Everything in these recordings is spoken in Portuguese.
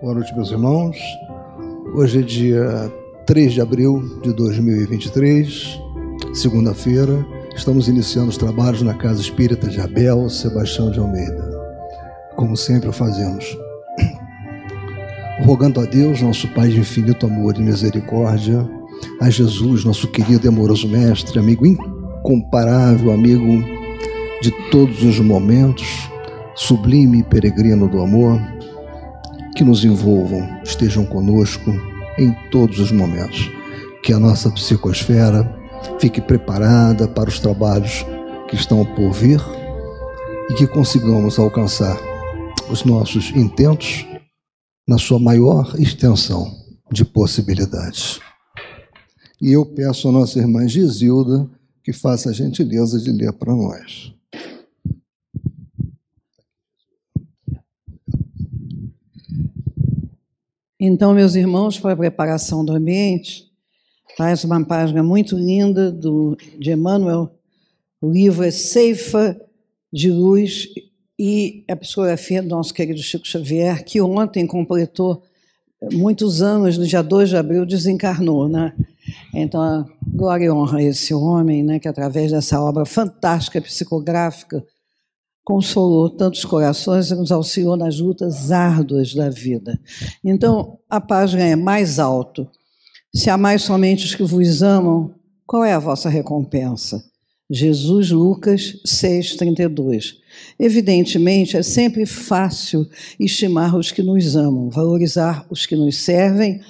Boa noite, meus irmãos. Hoje é dia 3 de abril de 2023, segunda-feira. Estamos iniciando os trabalhos na Casa Espírita de Abel Sebastião de Almeida. Como sempre fazemos. Rogando a Deus, nosso Pai de infinito amor e misericórdia, a Jesus, nosso querido e amoroso Mestre, amigo incomparável, amigo de todos os momentos, sublime peregrino do amor, que nos envolvam, estejam conosco em todos os momentos. Que a nossa psicosfera fique preparada para os trabalhos que estão por vir e que consigamos alcançar os nossos intentos na sua maior extensão de possibilidades. E eu peço à nossa irmã Gisilda que faça a gentileza de ler para nós. Então, meus irmãos, para a preparação do ambiente, faz uma página muito linda do, de Emmanuel. O livro é Ceifa de Luz e a psicografia do nosso querido Chico Xavier, que ontem completou muitos anos, no dia 2 de abril, desencarnou. Né? Então, glória e honra a esse homem, né, que através dessa obra fantástica psicográfica, consolou tantos corações e nos auxiliou nas lutas árduas da vida. Então, a página é mais alto. Se amais somente os que vos amam, qual é a vossa recompensa? Jesus Lucas 6:32. Evidentemente, é sempre fácil estimar os que nos amam, valorizar os que nos servem,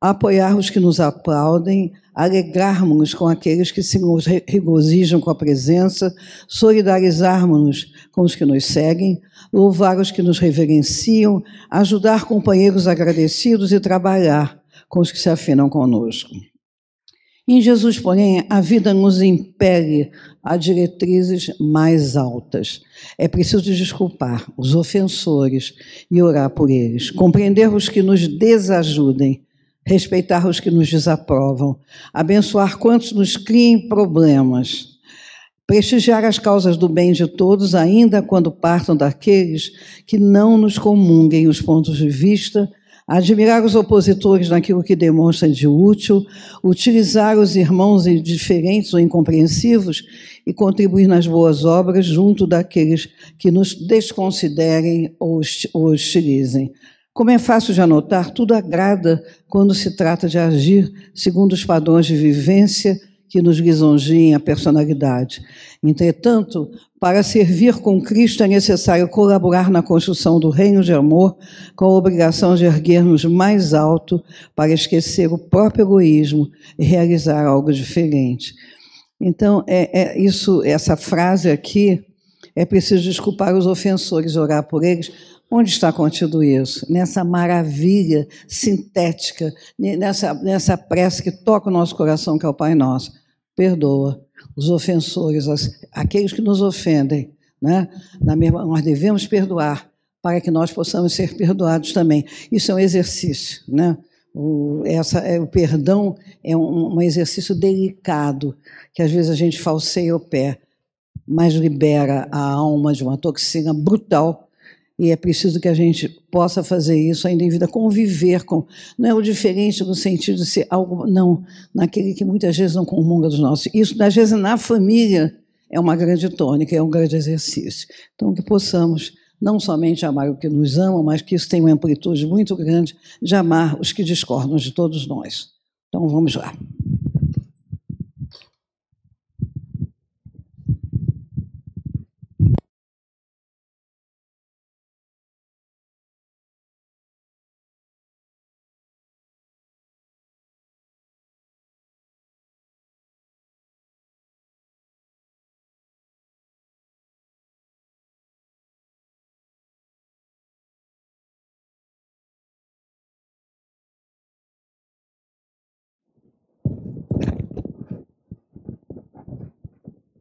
apoiar os que nos aplaudem, alegrarmos-nos com aqueles que se regozijam com a presença, solidarizarmos-nos com os que nos seguem, louvar os que nos reverenciam, ajudar companheiros agradecidos e trabalhar com os que se afinam conosco. Em Jesus, porém, a vida nos impele a diretrizes mais altas. É preciso desculpar os ofensores e orar por eles, compreender os que nos desajudem, respeitar os que nos desaprovam, abençoar quantos nos criem problemas, prestigiar as causas do bem de todos, ainda quando partam daqueles que não nos comunguem os pontos de vista, admirar os opositores naquilo que demonstram de útil, utilizar os irmãos indiferentes ou incompreensivos e contribuir nas boas obras junto daqueles que nos desconsiderem ou hostilizem. Como é fácil de anotar, tudo agrada quando se trata de agir segundo os padrões de vivência que nos lisonjiem a personalidade. Entretanto, para servir com Cristo é necessário colaborar na construção do reino de amor, com a obrigação de erguer-nos mais alto para esquecer o próprio egoísmo e realizar algo diferente. Então, é, é isso, essa frase aqui é preciso desculpar os ofensores, orar por eles, Onde está contido isso? Nessa maravilha sintética, nessa, nessa prece que toca o nosso coração, que é o Pai Nosso. Perdoa os ofensores, aqueles que nos ofendem. Né? Na mesma, nós devemos perdoar para que nós possamos ser perdoados também. Isso é um exercício. Né? O, essa, é, o perdão é um, um exercício delicado, que às vezes a gente falseia o pé, mas libera a alma de uma toxina brutal e é preciso que a gente possa fazer isso ainda em vida, conviver com. Não é o diferente no sentido de ser algo, não, naquele que muitas vezes não comunga dos nossos. Isso, às vezes, na família, é uma grande tônica, é um grande exercício. Então, que possamos não somente amar o que nos ama, mas que isso tenha uma amplitude muito grande de amar os que discordam de todos nós. Então, vamos lá.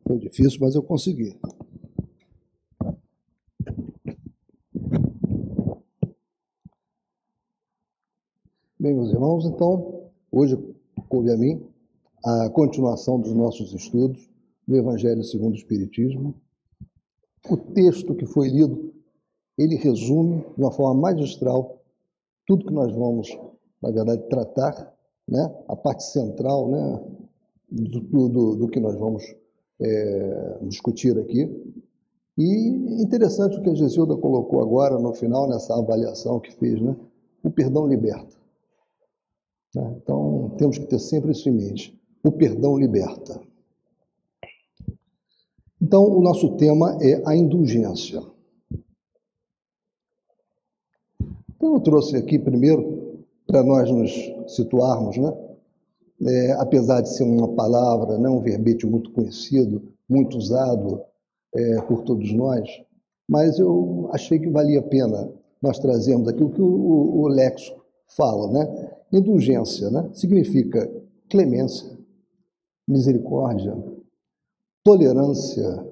Foi difícil, mas eu consegui. Bem, meus irmãos, então, hoje coube a mim a continuação dos nossos estudos do Evangelho segundo o Espiritismo. O texto que foi lido, ele resume de uma forma magistral tudo que nós vamos, na verdade, tratar, né? a parte central né? do, do, do que nós vamos é, discutir aqui. E interessante o que a Gesilda colocou agora no final, nessa avaliação que fez, né? O perdão liberta. Né? Então, temos que ter sempre isso em mente. O perdão liberta. Então, o nosso tema é a indulgência. Então, eu trouxe aqui primeiro, para nós nos situarmos, né? É, apesar de ser uma palavra, né, um verbete muito conhecido, muito usado é, por todos nós, mas eu achei que valia a pena nós trazermos aqui o que o, o, fala, né? Indulgência, né? Significa clemência, misericórdia, tolerância,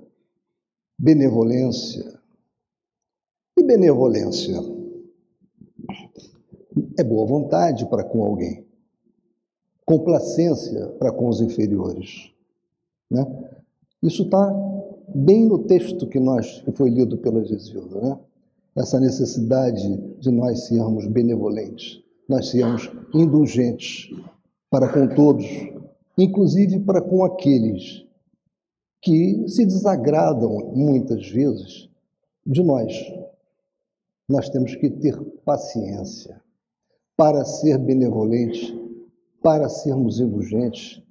benevolência. E benevolência é boa vontade para com alguém, complacência para com os inferiores, né? Isso está bem no texto que nós que foi lido pela Gesilda, né? Essa necessidade de nós sermos benevolentes, nós sermos indulgentes para com todos, inclusive para com aqueles que se desagradam muitas vezes de nós. Nós temos que ter paciência para ser benevolentes, para sermos indulgentes,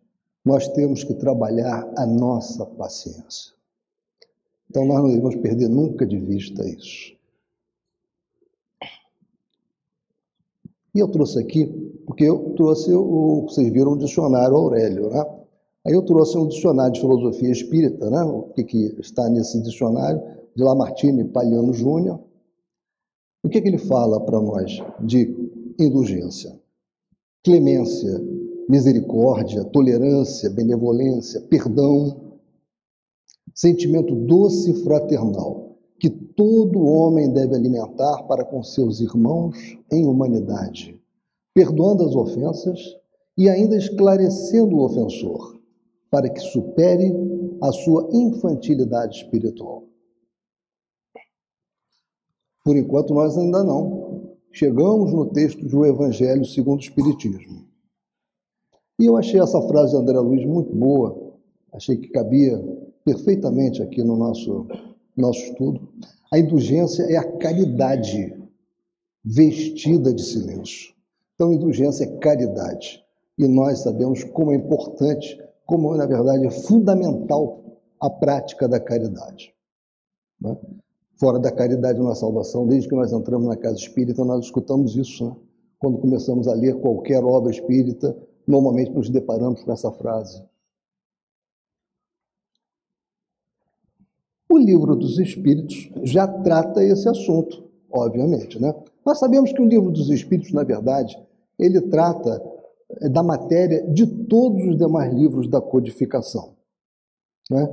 nós temos que trabalhar a nossa paciência. Então, nós não devemos perder nunca de vista isso. E eu trouxe aqui, porque eu trouxe, o, vocês viram o dicionário Aurélio, né? Aí eu trouxe um dicionário de filosofia espírita, né? O que, que está nesse dicionário, de Lamartine Palhano Júnior. O que, que ele fala para nós de indulgência? Clemência, misericórdia, tolerância, benevolência, perdão, sentimento doce e fraternal que todo homem deve alimentar para com seus irmãos em humanidade, perdoando as ofensas e ainda esclarecendo o ofensor, para que supere a sua infantilidade espiritual. Por enquanto, nós ainda não chegamos no texto do Evangelho segundo o Espiritismo. E eu achei essa frase de André Luiz muito boa, achei que cabia perfeitamente aqui no nosso, nosso estudo. A indulgência é a caridade vestida de silêncio. Então, indulgência é caridade. E nós sabemos como é importante, como na verdade é fundamental a prática da caridade. Né? Fora da caridade não há salvação. Desde que nós entramos na casa espírita, nós escutamos isso. Né? Quando começamos a ler qualquer obra espírita, normalmente nos deparamos com essa frase. O livro dos Espíritos já trata esse assunto, obviamente, né? Nós sabemos que o livro dos Espíritos, na verdade, ele trata eh, da matéria de todos os demais livros da codificação. Né?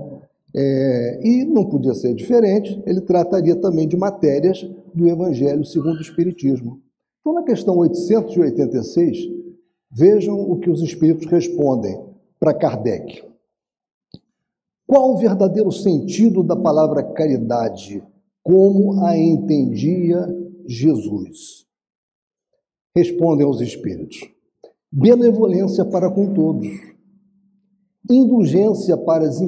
É, e não podia ser diferente, ele trataria também de matérias do Evangelho segundo o Espiritismo. Então, na questão 886, Vejam o que os espíritos respondem para Kardec. Qual o verdadeiro sentido da palavra caridade, como a entendia Jesus? Respondem os espíritos: benevolência para com todos, indulgência para as,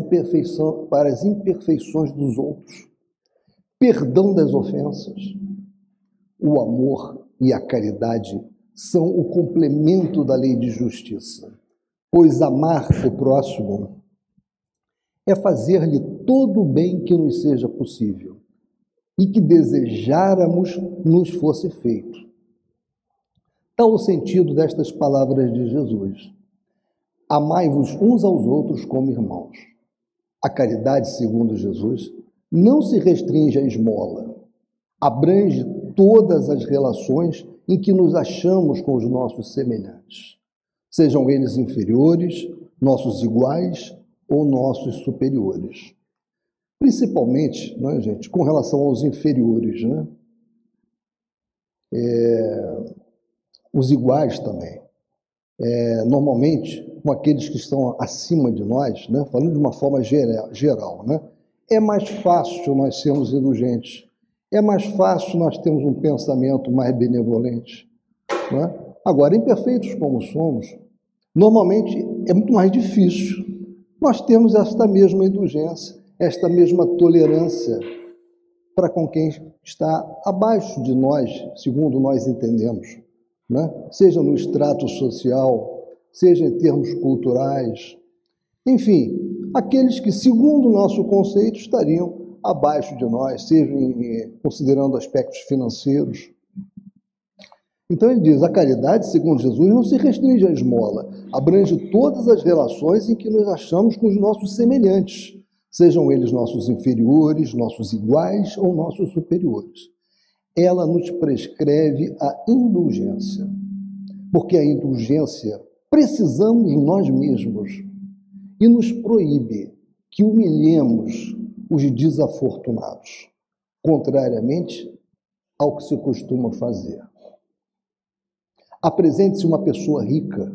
para as imperfeições dos outros, perdão das ofensas, o amor e a caridade são o complemento da lei de justiça, pois amar o próximo é fazer-lhe todo o bem que nos seja possível e que desejáramos nos fosse feito. Tal o sentido destas palavras de Jesus. Amai-vos uns aos outros como irmãos. A caridade, segundo Jesus, não se restringe à esmola, abrange todas as relações em que nos achamos com os nossos semelhantes, sejam eles inferiores, nossos iguais ou nossos superiores. Principalmente, não é, gente, com relação aos inferiores, né? É, os iguais também. É, normalmente, com aqueles que estão acima de nós, né? falando de uma forma geral, né? é mais fácil nós sermos indulgentes é mais fácil nós termos um pensamento mais benevolente, É? Agora, imperfeitos como somos, normalmente é muito mais difícil nós temos esta mesma indulgência, esta mesma tolerância para com quem está abaixo de nós, segundo nós entendemos, né? seja no extrato social, seja em termos culturais, enfim, aqueles que, segundo o nosso conceito, estariam abaixo de nós, seja em, considerando aspectos financeiros. Então ele diz: a caridade, segundo Jesus, não se restringe à esmola, abrange todas as relações em que nos achamos com os nossos semelhantes, sejam eles nossos inferiores, nossos iguais ou nossos superiores. Ela nos prescreve a indulgência, porque a indulgência precisamos nós mesmos e nos proíbe que humilhemos os desafortunados, contrariamente ao que se costuma fazer. Apresente-se uma pessoa rica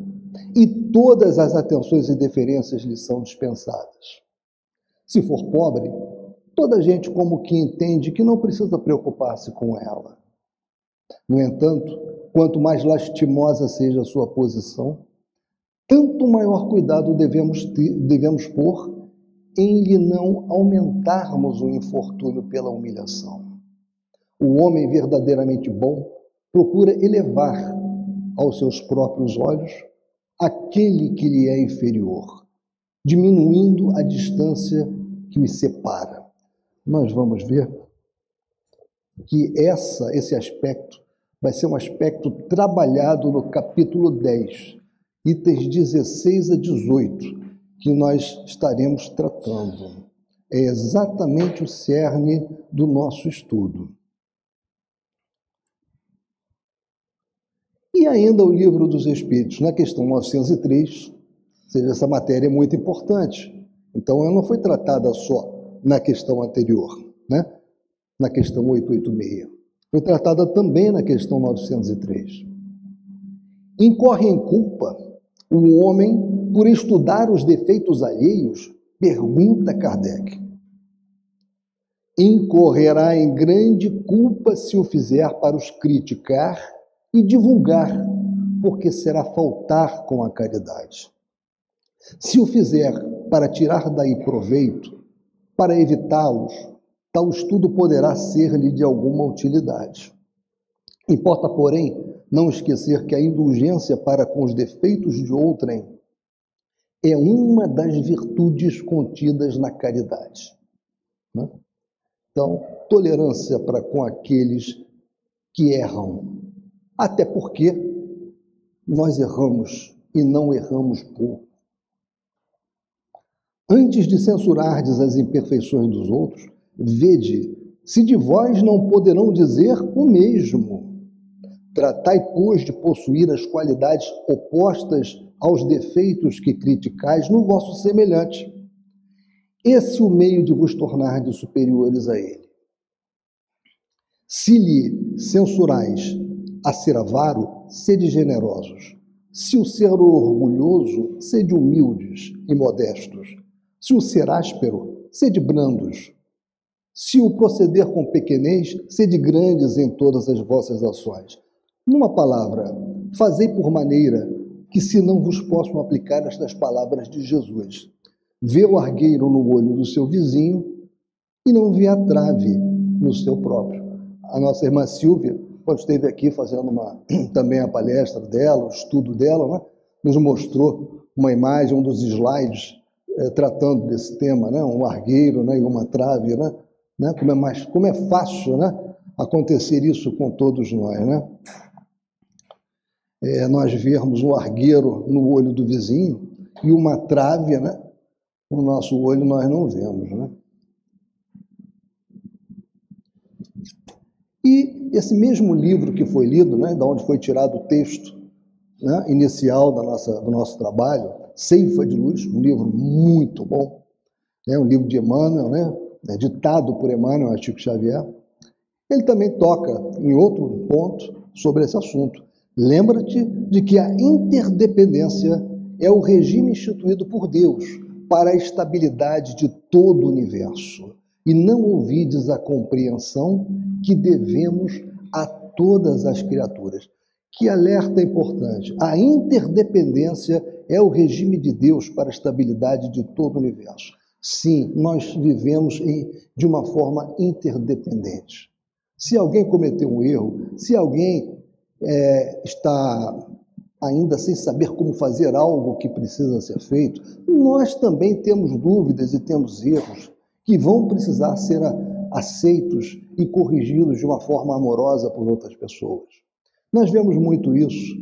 e todas as atenções e deferências lhe são dispensadas. Se for pobre, toda gente como que entende que não precisa preocupar-se com ela. No entanto, quanto mais lastimosa seja a sua posição, tanto maior cuidado devemos, ter, devemos pôr em lhe não aumentarmos o infortúnio pela humilhação. O homem verdadeiramente bom procura elevar aos seus próprios olhos aquele que lhe é inferior, diminuindo a distância que os separa. Nós vamos ver que essa, esse aspecto vai ser um aspecto trabalhado no capítulo 10, itens 16 a 18, que nós estaremos tratando. É exatamente o cerne do nosso estudo. E ainda o livro dos Espíritos, na questão 903, ou seja, essa matéria é muito importante. Então, ela não foi tratada só na questão anterior, né? na questão 886. Foi tratada também na questão 903. Incorre em culpa o homem por estudar os defeitos alheios? Pergunta Kardec. Incorrerá em grande culpa se o fizer para os criticar e divulgar, porque será faltar com a caridade. Se o fizer para tirar daí proveito, para evitá-los, tal estudo poderá ser-lhe de alguma utilidade. Importa, porém, não esquecer que a indulgência para com os defeitos de outrem é uma das virtudes contidas na caridade. Né? Então, tolerância para com aqueles que erram, até porque nós erramos e não erramos pouco. Antes de censurardes as imperfeições dos outros, vede se de vós não poderão dizer o mesmo. Tratai, pois, de possuir as qualidades opostas aos defeitos que criticais no vosso semelhante. Esse o meio de vos tornar superiores a ele. Se lhe censurais a ser avaro, sede generosos. Se o ser orgulhoso, sede humildes e modestos. Se o ser áspero, sede brandos. Se o proceder com pequenez, sede grandes em todas as vossas ações. Numa palavra, fazei por maneira que se não vos possam aplicar estas palavras de Jesus. Vê o argueiro no olho do seu vizinho e não vê a trave no seu próprio. A nossa irmã Silvia quando esteve aqui fazendo uma, também a palestra dela, o estudo dela, né, nos mostrou uma imagem, um dos slides é, tratando desse tema, né, um argueiro né, e uma trave, né, né, como, é mais, como é fácil né, acontecer isso com todos nós. Né? É, nós vermos um argueiro no olho do vizinho e uma trave né, no nosso olho nós não vemos. Né? E esse mesmo livro que foi lido, né, da onde foi tirado o texto né, inicial da nossa, do nosso trabalho, Ceifa de Luz, um livro muito bom, né, um livro de Emmanuel, né, é ditado por Emmanuel, Chico Xavier, ele também toca em outro ponto sobre esse assunto. Lembra-te de que a interdependência é o regime instituído por Deus para a estabilidade de todo o universo. E não ouvides a compreensão que devemos a todas as criaturas. Que alerta importante. A interdependência é o regime de Deus para a estabilidade de todo o universo. Sim, nós vivemos em, de uma forma interdependente. Se alguém cometeu um erro, se alguém é, está ainda sem saber como fazer algo que precisa ser feito, nós também temos dúvidas e temos erros que vão precisar ser aceitos e corrigidos de uma forma amorosa por outras pessoas. Nós vemos muito isso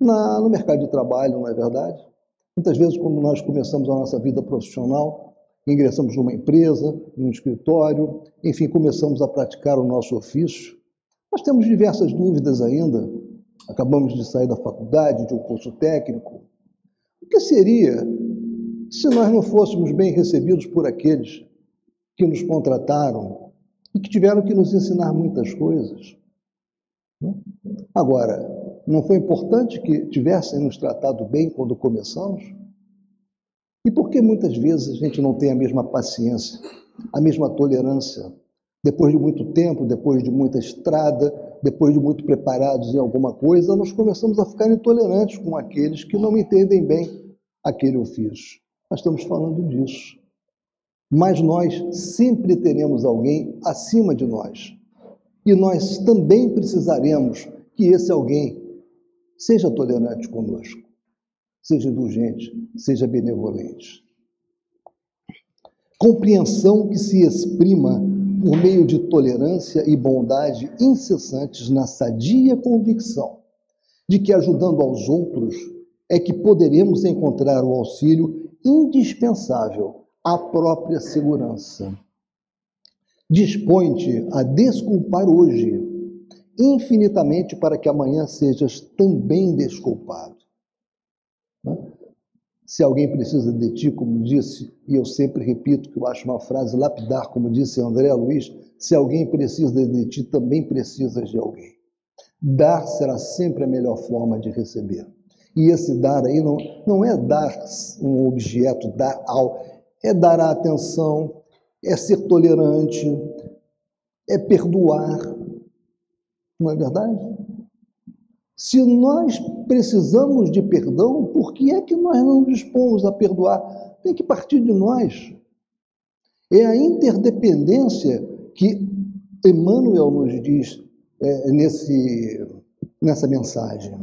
na, no mercado de trabalho, não é verdade? Muitas vezes, quando nós começamos a nossa vida profissional, ingressamos numa empresa, num escritório, enfim, começamos a praticar o nosso ofício, nós temos diversas dúvidas ainda. Acabamos de sair da faculdade, de um curso técnico. O que seria se nós não fôssemos bem recebidos por aqueles que nos contrataram e que tiveram que nos ensinar muitas coisas? Agora, não foi importante que tivessem nos tratado bem quando começamos? E por que muitas vezes a gente não tem a mesma paciência, a mesma tolerância? Depois de muito tempo, depois de muita estrada, depois de muito preparados em alguma coisa, nós começamos a ficar intolerantes com aqueles que não entendem bem aquele ofício. Nós estamos falando disso. Mas nós sempre teremos alguém acima de nós. E nós também precisaremos que esse alguém Seja tolerante conosco, seja indulgente, seja benevolente. Compreensão que se exprima por meio de tolerância e bondade incessantes na sadia convicção de que ajudando aos outros é que poderemos encontrar o auxílio indispensável à própria segurança. Dispõe-te a desculpar hoje infinitamente para que amanhã sejas também desculpado. Né? Se alguém precisa de ti, como disse, e eu sempre repito que eu acho uma frase lapidar, como disse André Luiz, se alguém precisa de ti, também precisas de alguém. Dar será sempre a melhor forma de receber. E esse dar aí não, não é dar um objeto, dar ao, é dar a atenção, é ser tolerante, é perdoar, não é verdade? Se nós precisamos de perdão, por que é que nós não dispomos a perdoar? Tem que partir de nós. É a interdependência que Emmanuel nos diz é, nesse, nessa mensagem.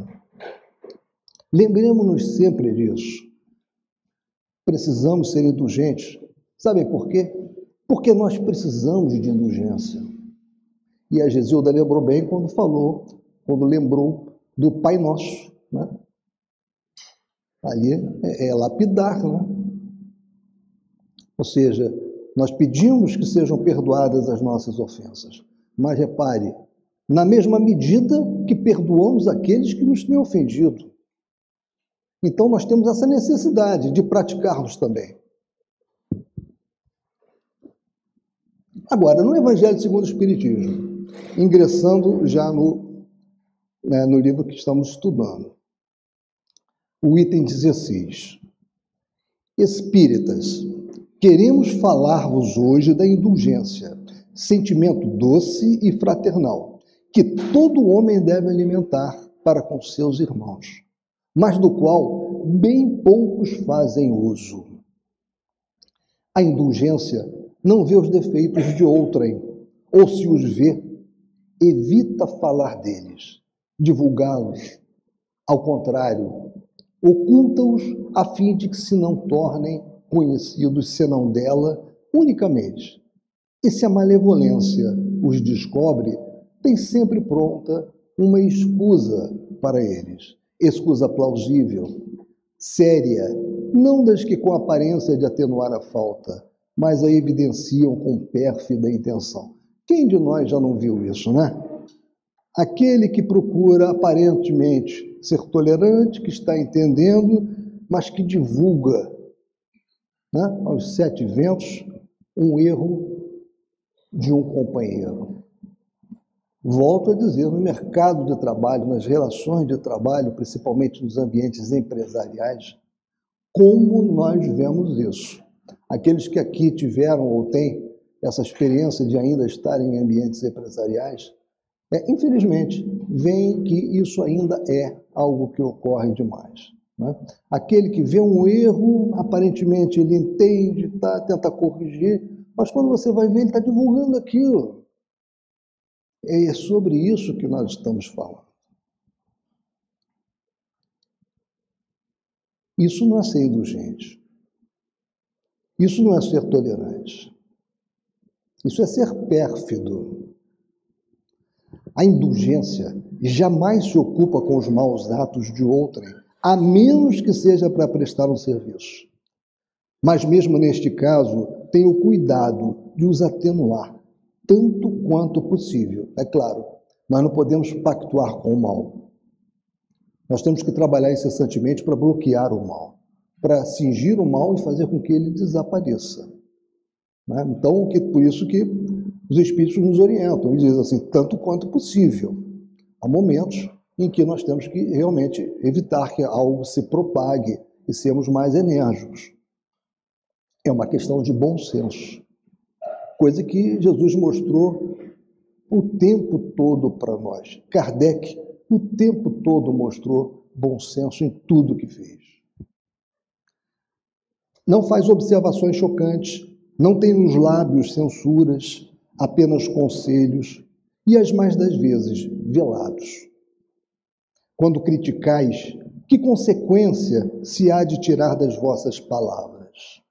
Lembremos-nos sempre disso. Precisamos ser indulgentes. Sabem por quê? Porque nós precisamos de indulgência. E a Gesilda lembrou bem quando falou, quando lembrou do Pai Nosso. Né? Ali é, é lapidar, né? Ou seja, nós pedimos que sejam perdoadas as nossas ofensas. Mas repare, na mesma medida que perdoamos aqueles que nos têm ofendido. Então nós temos essa necessidade de praticarmos também. Agora, no Evangelho segundo o Espiritismo, ingressando já no, né, no livro que estamos estudando. O item 16. Espíritas, queremos falar-vos hoje da indulgência, sentimento doce e fraternal, que todo homem deve alimentar para com seus irmãos, mas do qual bem poucos fazem uso. A indulgência não vê os defeitos de outrem, ou se os vê, evita falar deles, divulgá-los. Ao contrário, oculta-os a fim de que se não tornem conhecidos senão dela unicamente. E se a malevolência os descobre, tem sempre pronta uma escusa para eles. Escusa plausível, séria, não das que com aparência de atenuar a falta, mas a evidenciam com pérfida intenção. Quem de nós já não viu isso, né? Aquele que procura aparentemente ser tolerante, que está entendendo, mas que divulga né, aos sete ventos um erro de um companheiro. Volto a dizer, no mercado de trabalho, nas relações de trabalho, principalmente nos ambientes empresariais, como nós vemos isso? Aqueles que aqui tiveram ou têm essa experiência de ainda estar em ambientes empresariais, É, infelizmente, vem que isso ainda é algo que ocorre demais. Né? Aquele que vê um erro, aparentemente ele entende, tá, tenta corrigir, mas quando você vai ver, ele está divulgando aquilo. É sobre isso que nós estamos falando. Isso não é ser indulgente. Isso não é ser tolerante. Isso é ser pérfido. A indulgência jamais se ocupa com os maus atos de outrem, a menos que seja para prestar um serviço. Mas, mesmo neste caso, tem o cuidado de os atenuar, tanto quanto possível. É claro, nós não podemos pactuar com o mal. Nós temos que trabalhar incessantemente para bloquear o mal, para cingir o mal e fazer com que ele desapareça. Né? Então, que, por isso que os Espíritos nos orientam e dizem assim, tanto quanto possível. Há momentos em que nós temos que realmente evitar que algo se propague e sermos mais enérgicos. É uma questão de bom senso, coisa que Jesus mostrou o tempo todo para nós. Kardec o tempo todo mostrou bom senso em tudo que fez. Não faz observações chocantes, não tem nos lábios censuras, apenas conselhos e as mais das vezes velados. Quando criticais, que consequência se há de tirar das vossas palavras?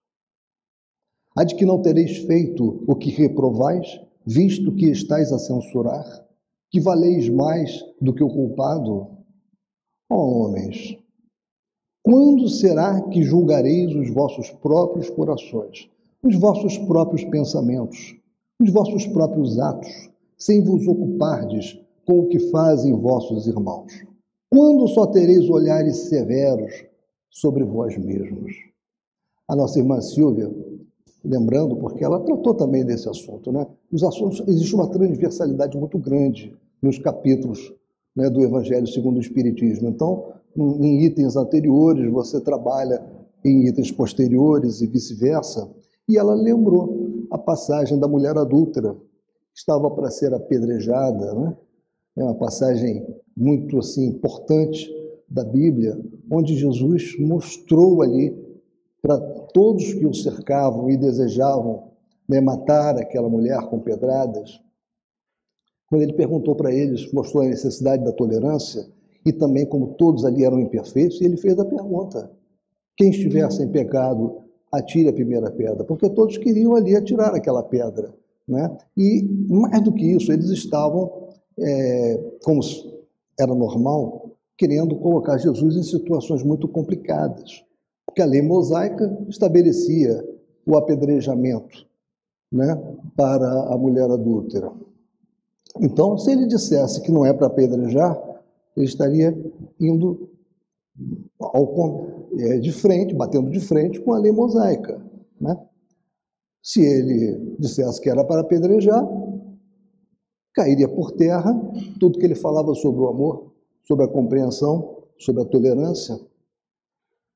Há de que não tereis feito o que reprovais, visto que estáis a censurar? Que valeis mais do que o culpado? Ó oh, homens, quando será que julgareis os vossos próprios corações, os vossos próprios pensamentos, os vossos próprios atos, sem vos ocupardes com o que fazem vossos irmãos? Quando só tereis olhares severos sobre vós mesmos? A nossa irmã Silvia, lembrando, porque ela tratou também desse assunto, né? Os assuntos, existe uma transversalidade muito grande nos capítulos né, do Evangelho segundo o Espiritismo. Então, em itens anteriores, você trabalha em itens posteriores e vice-versa. E ela lembrou a passagem da mulher adúltera, que estava para ser apedrejada, né? É uma passagem muito assim importante da Bíblia, onde Jesus mostrou ali para todos que o cercavam e desejavam né, matar aquela mulher com pedradas, quando ele perguntou para eles, mostrou a necessidade da tolerância, e também como todos ali eram imperfeitos, ele fez a pergunta: quem estiver sem pecado, atire a primeira pedra, porque todos queriam ali atirar aquela pedra. Né? E mais do que isso, eles estavam, é, como era normal, querendo colocar Jesus em situações muito complicadas, porque a lei mosaica estabelecia o apedrejamento né, para a mulher adúltera. Então, se ele dissesse que não é para apedrejar, ele estaria indo ao, é, de frente, batendo de frente com a lei mosaica. Né? Se ele dissesse que era para apedrejar, cairia por terra tudo que ele falava sobre o amor, sobre a compreensão, sobre a tolerância.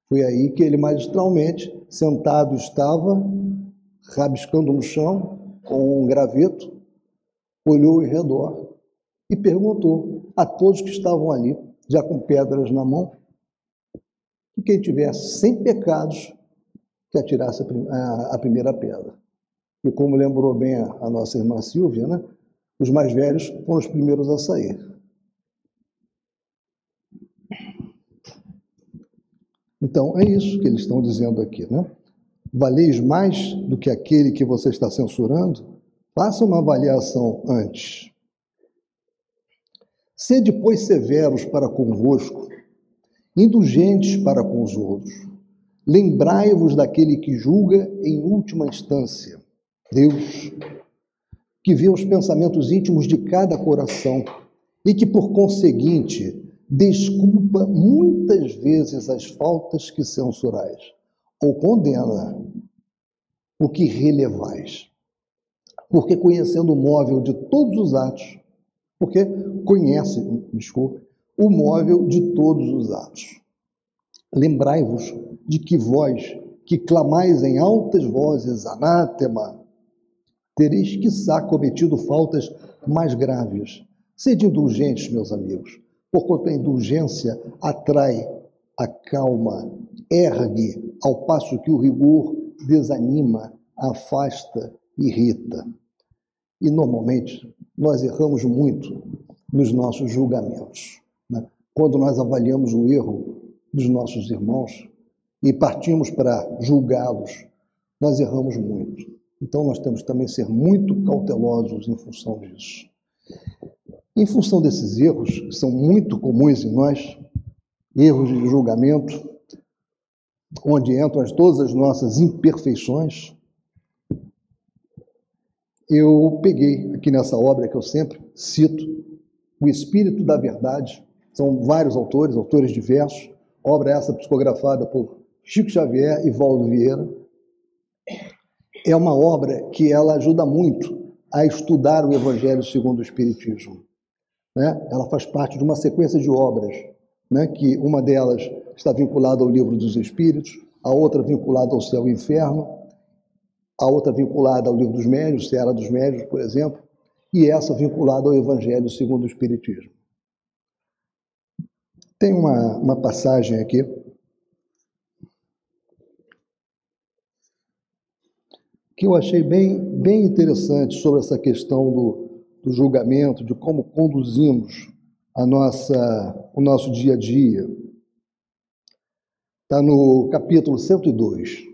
Foi aí que ele magistralmente, sentado estava, rabiscando no chão, com um graveto, olhou em redor e perguntou a todos que estavam ali, já com pedras na mão, que quem tivesse sem pecados, que atirasse a, primeira pedra. E como lembrou bem a, nossa irmã Silvia, né, os mais velhos foram os primeiros a sair. Então, é isso que eles estão dizendo aqui, né? Valeis mais do que aquele que você está censurando? Faça uma avaliação antes. Sede, pois, severos para convosco, indulgentes para com os outros. Lembrai-vos daquele que julga em última instância, Deus, que vê os pensamentos íntimos de cada coração e que, por conseguinte, desculpa muitas vezes as faltas que censurais, ou condena o que relevais porque conhecendo o móvel de todos os atos, porque conhece, desculpe, o móvel de todos os atos. Lembrai-vos de que vós, que clamais em altas vozes, anátema, tereis, quiçá, cometido faltas mais graves, Sede indulgentes, meus amigos, porquanto a indulgência atrai a calma, ergue, ao passo que o rigor desanima, afasta, irrita. E normalmente nós erramos muito nos nossos julgamentos. Né? Quando nós avaliamos o erro dos nossos irmãos e partimos para julgá-los, nós erramos muito. Então nós temos também que ser muito cautelosos em função disso. Em função desses erros, que são muito comuns em nós, erros de julgamento, onde entram todas as nossas imperfeições, eu peguei aqui nessa obra que eu sempre cito, O Espírito da Verdade, são vários autores, autores diversos, obra essa psicografada por Chico Xavier e Valdo Vieira. É uma obra que ela ajuda muito a estudar o Evangelho segundo o Espiritismo. Né? Ela faz parte de uma sequência de obras, né? que uma delas está vinculada ao Livro dos Espíritos, a outra vinculada ao Céu e Inferno, a outra vinculada ao Livro dos Médios, Seara dos Médios, por exemplo, e essa vinculada ao Evangelho segundo o Espiritismo. Tem uma, uma passagem aqui que eu achei bem, bem interessante sobre essa questão do, do julgamento, de como conduzimos a nossa, o nosso dia a dia. Está no capítulo 102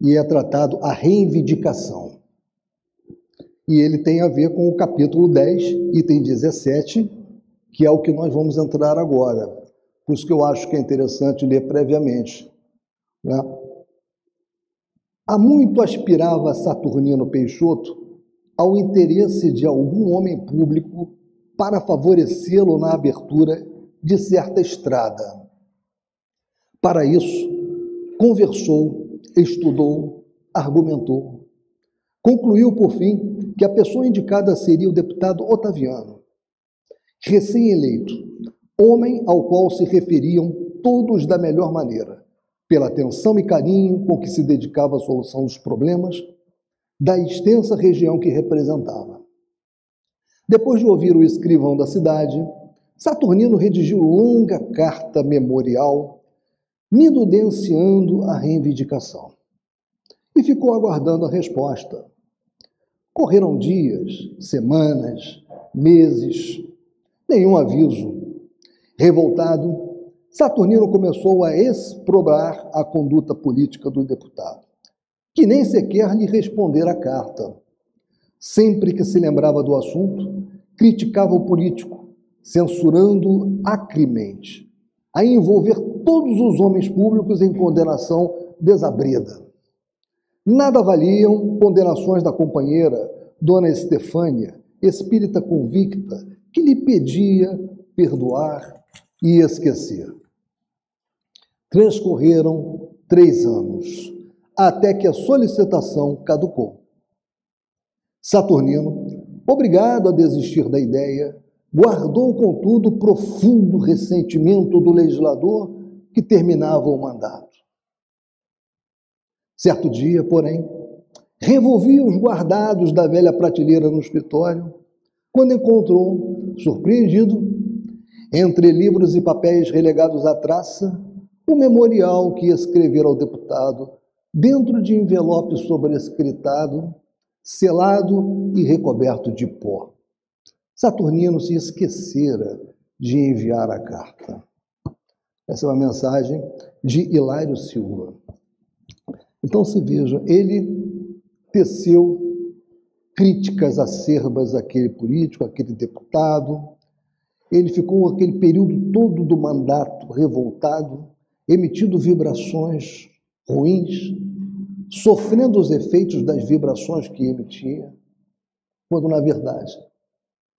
e é tratado a reivindicação. E ele tem a ver com o capítulo 10, item 17, que é o que nós vamos entrar agora. Por isso que eu acho que é interessante ler previamente. Né? Há muito aspirava Saturnino Peixoto ao interesse de algum homem público para favorecê-lo na abertura de certa estrada. Para isso, conversou estudou, argumentou. Concluiu, por fim, que a pessoa indicada seria o deputado Otaviano, recém-eleito, homem ao qual se referiam todos da melhor maneira, pela atenção e carinho com que se dedicava à solução dos problemas da extensa região que representava. Depois de ouvir o escrivão da cidade, Saturnino redigiu longa carta memorial minudenciando a reivindicação. E ficou aguardando a resposta. Correram dias, semanas, meses, nenhum aviso. Revoltado, Saturnino começou a exprobar a conduta política do deputado, que nem sequer lhe respondera a carta. Sempre que se lembrava do assunto, criticava o político, censurando acremente, a envolver todos os homens públicos em condenação desabrida. Nada valiam condenações da companheira, Dona Estefânia, espírita convicta, que lhe pedia perdoar e esquecer. Transcorreram três anos, até que a solicitação caducou. Saturnino, obrigado a desistir da ideia, guardou, contudo, profundo ressentimento do legislador que terminava o mandato. Certo dia, porém, revolvia os guardados da velha prateleira no escritório, quando encontrou, surpreendido, entre livros e papéis relegados à traça, o memorial que escrevera ao deputado, dentro de envelope sobrescritado, selado e recoberto de pó. Saturnino se esquecera de enviar a carta. Essa é uma mensagem de Hilário Silva. Então se veja, ele teceu críticas acerbas àquele político, àquele deputado. Ele ficou aquele período todo do mandato revoltado, emitindo vibrações ruins, sofrendo os efeitos das vibrações que emitia, quando na verdade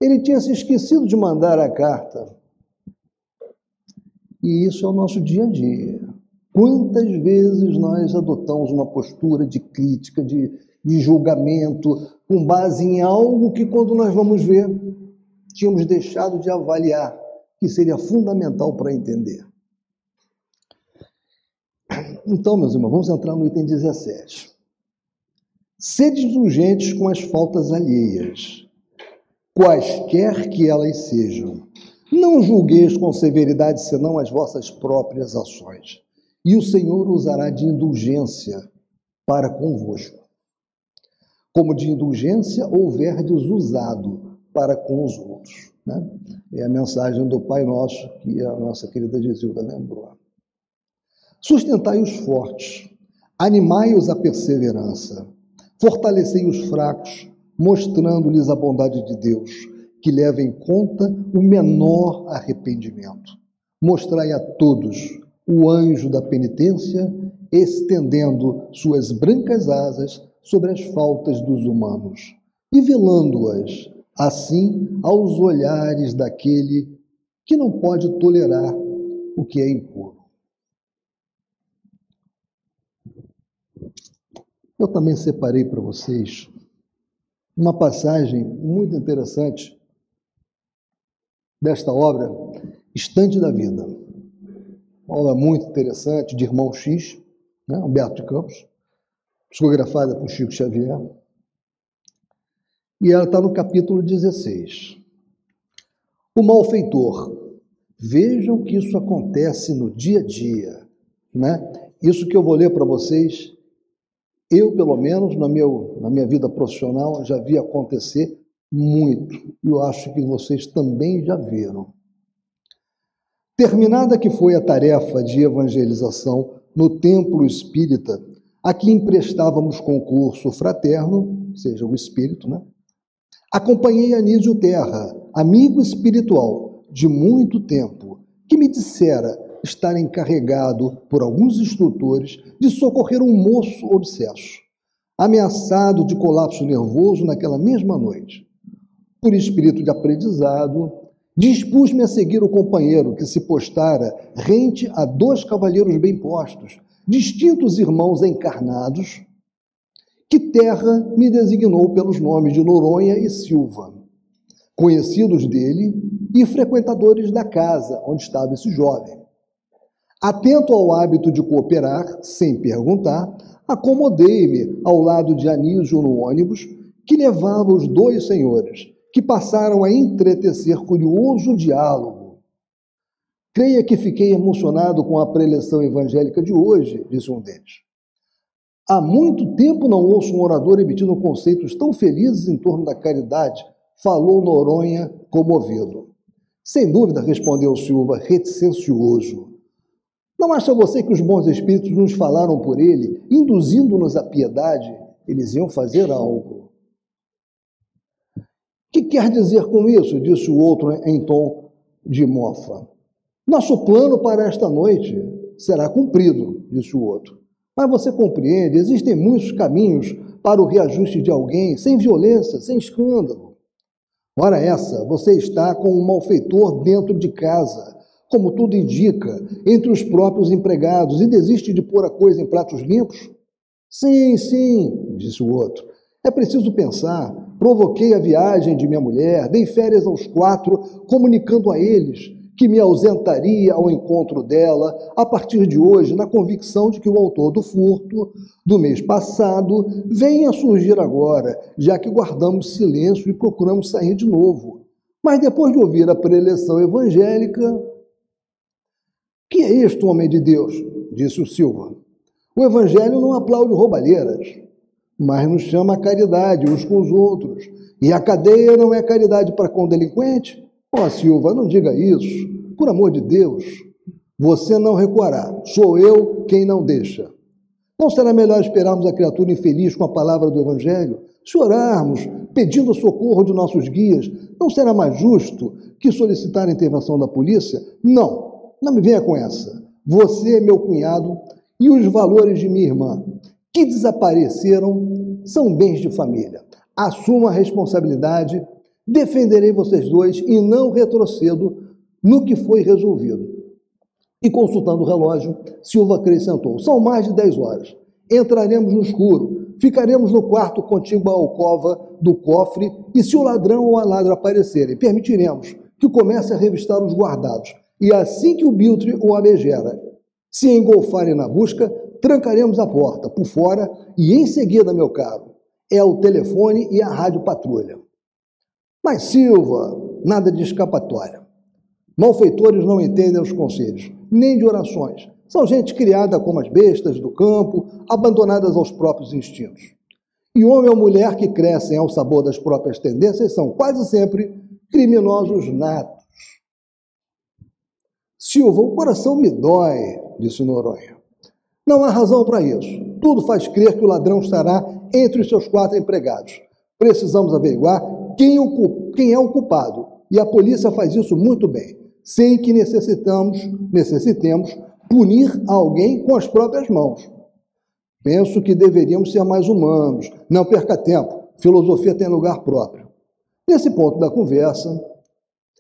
ele tinha se esquecido de mandar a carta e isso é o nosso dia a dia. Quantas vezes nós adotamos uma postura de crítica, de, de julgamento, com base em algo que, quando nós vamos ver, tínhamos deixado de avaliar, que seria fundamental para entender. Então, meus irmãos, vamos entrar no item 17. Sede indulgentes com as faltas alheias, quaisquer que elas sejam. Não julgueis com severidade senão as vossas próprias ações, e o Senhor usará de indulgência para convosco. Como de indulgência houverdes usado para com os outros. Né? É a mensagem do Pai Nosso que a nossa querida Gisilda lembrou. Sustentai os fortes, animai-os à perseverança, fortalecei os fracos, mostrando-lhes a bondade de Deus, que leva em conta o menor arrependimento. Mostrai a todos o anjo da penitência, estendendo suas brancas asas sobre as faltas dos humanos e velando-as, assim, aos olhares daquele que não pode tolerar o que é impuro. Eu também separei para vocês uma passagem muito interessante desta obra, Estante da Vida. Uma obra muito interessante de Irmão X, né, Humberto de Campos, psicografada por Chico Xavier. E ela está no capítulo 16. O malfeitor. Vejam que isso acontece no dia a dia. Né? Isso que eu vou ler para vocês eu, pelo menos, na, meu, na minha vida profissional, já vi acontecer muito. E eu acho que vocês também já viram. Terminada que foi a tarefa de evangelização no templo espírita, a que emprestávamos concurso fraterno, seja o espírito, né? Acompanhei Anísio Terra, amigo espiritual de muito tempo, que me dissera estar encarregado por alguns instrutores de socorrer um moço obsesso, ameaçado de colapso nervoso naquela mesma noite. Por espírito de aprendizado, dispus-me a seguir o companheiro que se postara rente a dois cavalheiros bem postos, distintos irmãos encarnados, que Terra me designou pelos nomes de Noronha e Silva, conhecidos dele e frequentadores da casa onde estava esse jovem. Atento ao hábito de cooperar, sem perguntar, acomodei-me ao lado de Anísio no ônibus que levava os dois senhores, que passaram a entretecer curioso diálogo. Creia que fiquei emocionado com a preleção evangélica de hoje, disse um deles. Há muito tempo não ouço um orador emitindo conceitos tão felizes em torno da caridade, falou Noronha comovido. Sem dúvida, respondeu Silva, reticencioso. Não acha você que os bons espíritos nos falaram por ele, induzindo-nos à piedade? Eles iam fazer algo. O que quer dizer com isso? disse o outro em tom de mofa. Nosso plano para esta noite será cumprido, disse o outro. Mas você compreende, existem muitos caminhos para o reajuste de alguém, sem violência, sem escândalo. Ora, essa, você está com um malfeitor dentro de casa como tudo indica, entre os próprios empregados e desiste de pôr a coisa em pratos limpos? Sim, sim, disse o outro. É preciso pensar. Provoquei a viagem de minha mulher, dei férias aos quatro, comunicando a eles que me ausentaria ao encontro dela a partir de hoje, na convicção de que o autor do furto do mês passado vem a surgir agora, já que guardamos silêncio e procuramos sair de novo. Mas depois de ouvir a preleção evangélica, que é isto, homem de Deus? Disse o Silva. O Evangelho não aplaude roubalheiras, mas nos chama a caridade uns com os outros. E a cadeia não é caridade para com o delinquente? Ó, oh, Silva, não diga isso. Por amor de Deus, você não recuará. Sou eu quem não deixa. Não será melhor esperarmos a criatura infeliz com a palavra do Evangelho? Se orarmos, pedindo socorro de nossos guias, não será mais justo que solicitar a intervenção da polícia? Não. Não me venha com essa. Você é meu cunhado e os valores de minha irmã, que desapareceram, são bens de família. Assuma a responsabilidade, defenderei vocês dois e não retrocedo no que foi resolvido. E consultando o relógio, Silva acrescentou: são mais de 10 horas. Entraremos no escuro, ficaremos no quarto contíguo à alcova do cofre, e se o ladrão ou a ladra aparecerem, permitiremos que comece a revistar os guardados. E assim que o Biltre o abegera se engolfarem na busca, trancaremos a porta por fora e em seguida, meu caro, é o telefone e a rádio patrulha. Mas Silva, nada de escapatória. Malfeitores não entendem os conselhos, nem de orações. São gente criada como as bestas do campo, abandonadas aos próprios instintos. E homem ou mulher que crescem ao sabor das próprias tendências são quase sempre criminosos natos. Silva, o coração me dói, disse Noronha. Não há razão para isso. Tudo faz crer que o ladrão estará entre os seus quatro empregados. Precisamos averiguar quem, o, quem é o culpado. E a polícia faz isso muito bem, sem que necessitamos, necessitemos punir alguém com as próprias mãos. Penso que deveríamos ser mais humanos. Não perca tempo. Filosofia tem lugar próprio. Nesse ponto da conversa,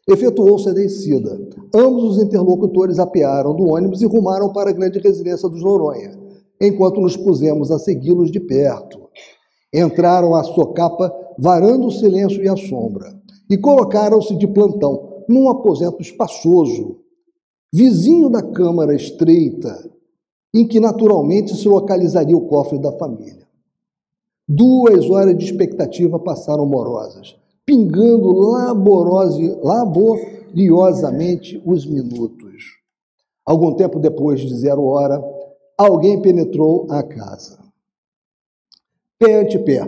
efetuou-se a descida. Ambos os interlocutores apearam do ônibus e rumaram para a grande residência dos Noronha, enquanto nos pusemos a segui-los de perto. Entraram à socapa, varando o silêncio e a sombra, e colocaram-se de plantão num aposento espaçoso, vizinho da câmara estreita, em que naturalmente se localizaria o cofre da família. Duas horas de expectativa passaram morosas, pingando laboriosamente os minutos. Algum tempo depois de zero hora, alguém penetrou a casa. Pé ante pé,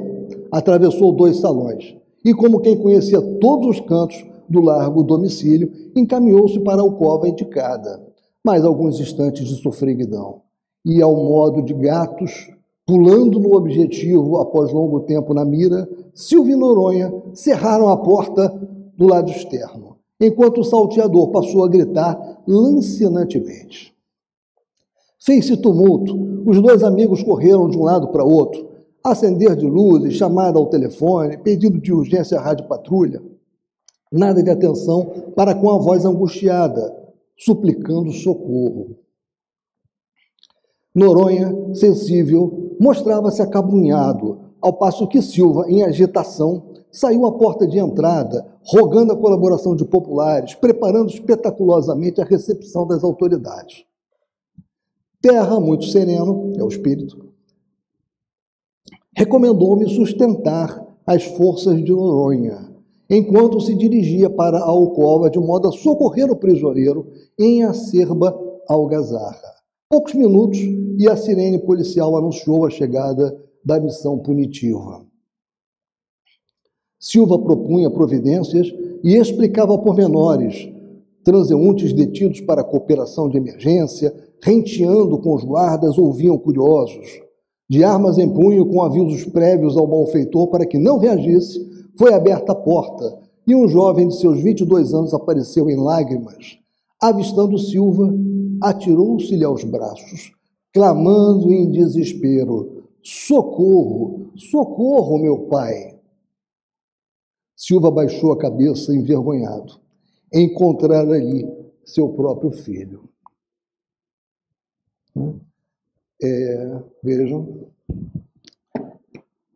atravessou dois salões e, como quem conhecia todos os cantos do largo domicílio, encaminhou-se para a alcova indicada. Mais alguns instantes de sofreguidão. E, ao modo de gatos, pulando no objetivo após longo tempo na mira, Silvio e Noronha cerraram a porta do lado externo, enquanto o salteador passou a gritar lancinantemente. Fez-se tumulto, os dois amigos correram de um lado para outro, acender de luzes, chamada ao telefone, pedido de urgência à rádio patrulha. Nada de atenção para com a voz angustiada, suplicando socorro. Noronha, sensível, mostrava-se acabrunhado, ao passo que Silva, em agitação, saiu à porta de entrada, rogando a colaboração de populares, preparando espetaculosamente a recepção das autoridades. Terra, muito sereno, é o espírito, recomendou-me sustentar as forças de Noronha, enquanto se dirigia para a alcova de modo a socorrer o prisioneiro em acerba algazarra. Poucos minutos e a sirene policial anunciou a chegada da missão punitiva. Silva propunha providências e explicava pormenores, transeuntes detidos para cooperação de emergência, renteando com os guardas, ouviam curiosos de armas em punho com avisos prévios ao malfeitor para que não reagisse, foi aberta a porta e um jovem de seus 22 anos apareceu em lágrimas. Avistando Silva, atirou-se-lhe aos braços, clamando em desespero: Socorro, socorro, meu pai! Silva baixou a cabeça, envergonhado, encontrar ali seu próprio filho. É, vejam,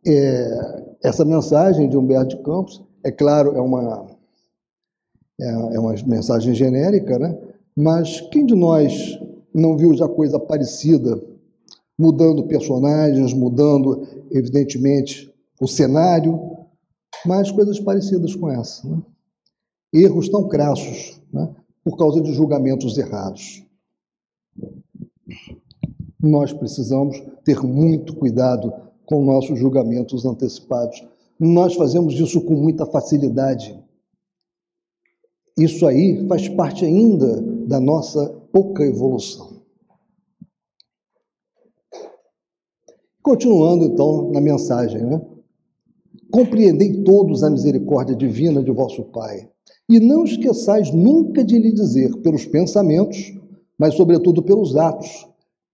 é, essa mensagem de Humberto de Campos, é claro, é uma, é, é uma mensagem genérica, né? Mas quem de nós não viu já coisa parecida, mudando personagens, mudando, evidentemente, o cenário, mas coisas parecidas com essa. Né? Erros tão crassos, né? por causa de julgamentos errados nós precisamos ter muito cuidado com nossos julgamentos antecipados. Nós fazemos isso com muita facilidade. Isso aí faz parte ainda da nossa pouca evolução. Continuando então na mensagem, né? Compreendei todos a misericórdia divina de vosso Pai, e não esqueçais nunca de lhe dizer pelos pensamentos, mas sobretudo pelos atos,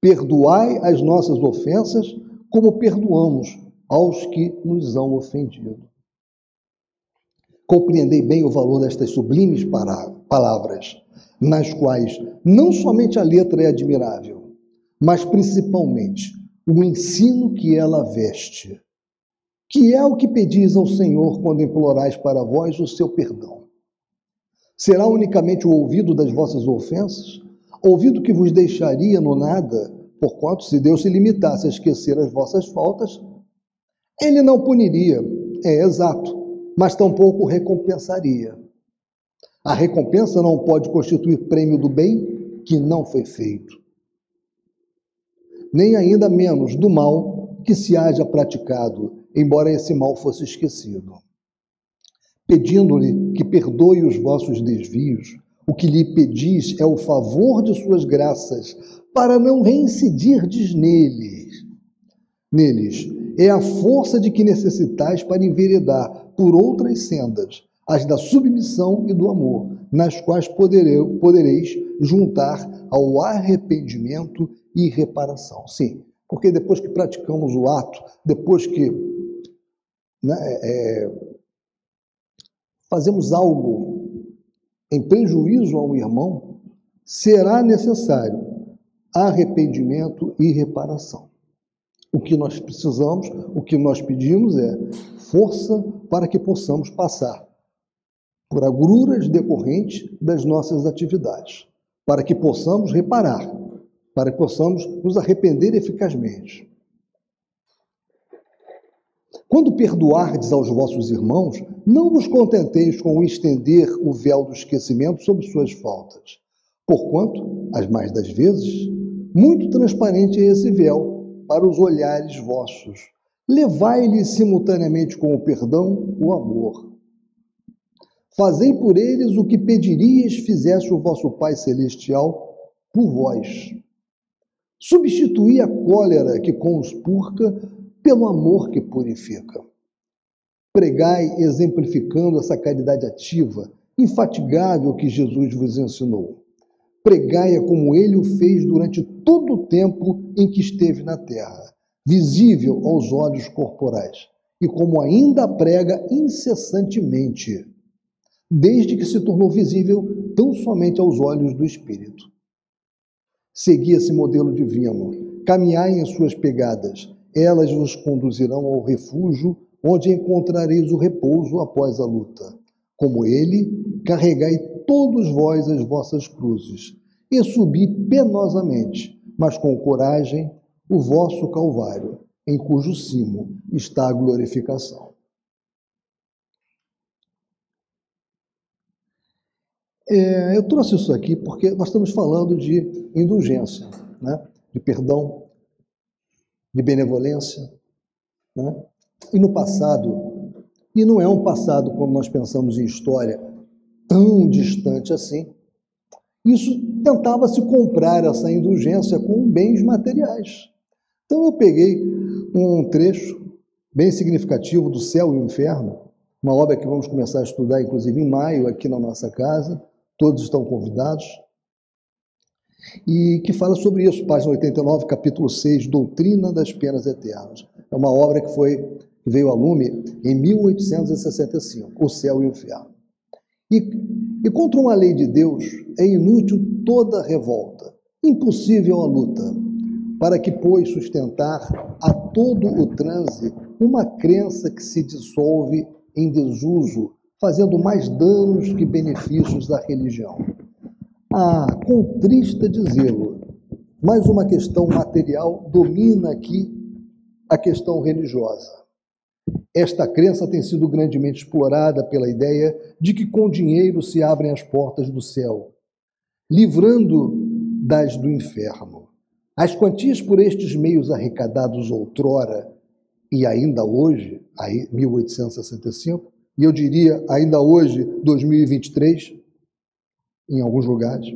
Perdoai as nossas ofensas, como perdoamos aos que nos hão ofendido. Compreendei bem o valor destas sublimes palavras, nas quais não somente a letra é admirável, mas principalmente o ensino que ela veste, que é o que pedis ao Senhor quando implorais para vós o seu perdão. Será unicamente o ouvido das vossas ofensas? ouvido que vos deixaria no nada, porquanto se Deus se limitasse a esquecer as vossas faltas, ele não puniria. É exato. mas tampouco recompensaria. A recompensa não pode constituir prêmio do bem que não foi feito, nem ainda menos do mal que se haja praticado, embora esse mal fosse esquecido. Pedindo-lhe que perdoe os vossos desvios, o que lhe pedis é o favor de suas graças, para não reincidirdes neles. Neles é a força de que necessitais para enveredar por outras sendas, as da submissão e do amor, nas quais podereis juntar ao arrependimento e reparação. Sim, porque depois que praticamos o ato, depois que né, é, fazemos algo em prejuízo a um irmão, será necessário arrependimento e reparação. O que nós precisamos, o que nós pedimos é força para que possamos passar por agruras decorrentes das nossas atividades, para que possamos reparar, para que possamos nos arrepender eficazmente. Quando perdoardes aos vossos irmãos, não vos contenteis com estender o véu do esquecimento sobre suas faltas, porquanto, as mais das vezes, muito transparente é esse véu para os olhares vossos. Levai-lhes simultaneamente com o perdão o amor. Fazei por eles o que pedirias fizesse o vosso Pai Celestial por vós. Substituí a cólera que conspurca pelo amor que purifica. Pregai exemplificando essa caridade ativa, infatigável que Jesus vos ensinou. Pregai-a como ele o fez durante todo o tempo em que esteve na terra, visível aos olhos corporais, e como ainda prega incessantemente, desde que se tornou visível tão somente aos olhos do Espírito. Segui esse modelo divino, caminhai em suas pegadas, elas vos conduzirão ao refúgio, onde encontrareis o repouso após a luta. Como ele, carregai todos vós as vossas cruzes, e subi penosamente, mas com coragem, o vosso Calvário, em cujo cimo está a glorificação. É, eu trouxe isso aqui porque nós estamos falando de indulgência, né? de perdão, de benevolência. Né? E no passado, e não é um passado como nós pensamos em história, tão distante assim, isso tentava se comprar essa indulgência com bens materiais. Então eu peguei um trecho bem significativo do Céu e o Inferno, uma obra que vamos começar a estudar, inclusive em maio, aqui na nossa casa. Todos estão convidados. E que fala sobre isso, página 89, capítulo 6, Doutrina das Penas Eternas. É uma obra que foi que veio a lume em 1865, O Céu e o Inferno. E, e contra uma lei de Deus é inútil toda revolta, impossível a luta, para que, pois, sustentar a todo o transe uma crença que se dissolve em desuso, fazendo mais danos que benefícios da religião. Ah, contrista dizê-lo, mas uma questão material domina aqui a questão religiosa. Esta crença tem sido grandemente explorada pela ideia de que com dinheiro se abrem as portas do céu, livrando das do inferno. As quantias por estes meios arrecadados outrora e ainda hoje, aí 1865, e eu diria ainda hoje, 2023, em alguns lugares,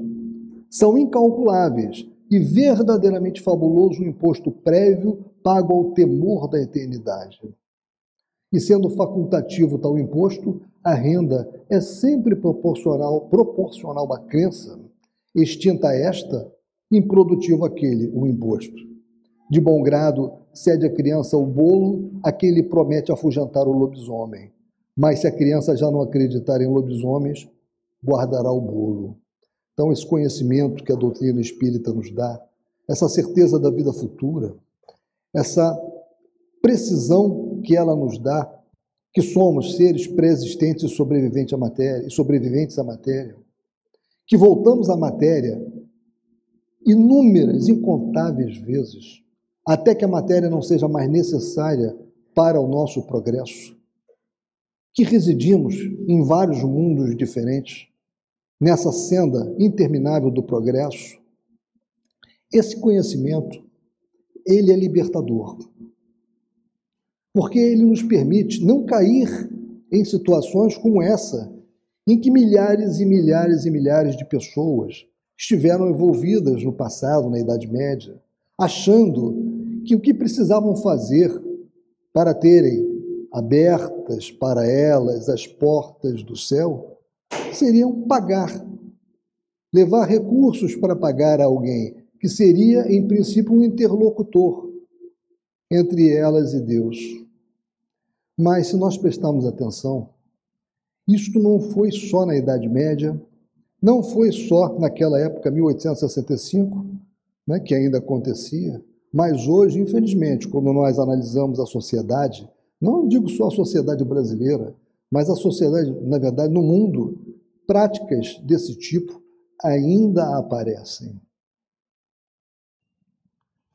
são incalculáveis e verdadeiramente fabuloso o imposto prévio pago ao temor da eternidade. E sendo facultativo tal imposto, a renda é sempre proporcional, proporcional à crença, extinta esta, improdutivo aquele, o imposto. De bom grado, cede a criança o bolo, aquele promete afugentar o lobisomem. Mas se a criança já não acreditar em lobisomens, guardará o bolo. Então, esse conhecimento que a doutrina espírita nos dá, essa certeza da vida futura, essa precisão que ela nos dá, que somos seres preexistentes e sobreviventes à matéria, e sobreviventes à matéria, que voltamos à matéria inúmeras, incontáveis vezes, até que a matéria não seja mais necessária para o nosso progresso, que residimos em vários mundos diferentes, nessa senda interminável do progresso, esse conhecimento, ele é libertador. Porque ele nos permite não cair em situações como essa, em que milhares e milhares e milhares de pessoas estiveram envolvidas no passado, na Idade Média, achando que o que precisavam fazer para terem abertas para elas as portas do céu seriam pagar, levar recursos para pagar a alguém, que seria, em princípio, um interlocutor entre elas e Deus. Mas se nós prestarmos atenção, isto não foi só na Idade Média, não foi só naquela época, 1865, né, que ainda acontecia, mas hoje, infelizmente, quando nós analisamos a sociedade, não digo só a sociedade brasileira, mas a sociedade, na verdade, no mundo, práticas desse tipo ainda aparecem.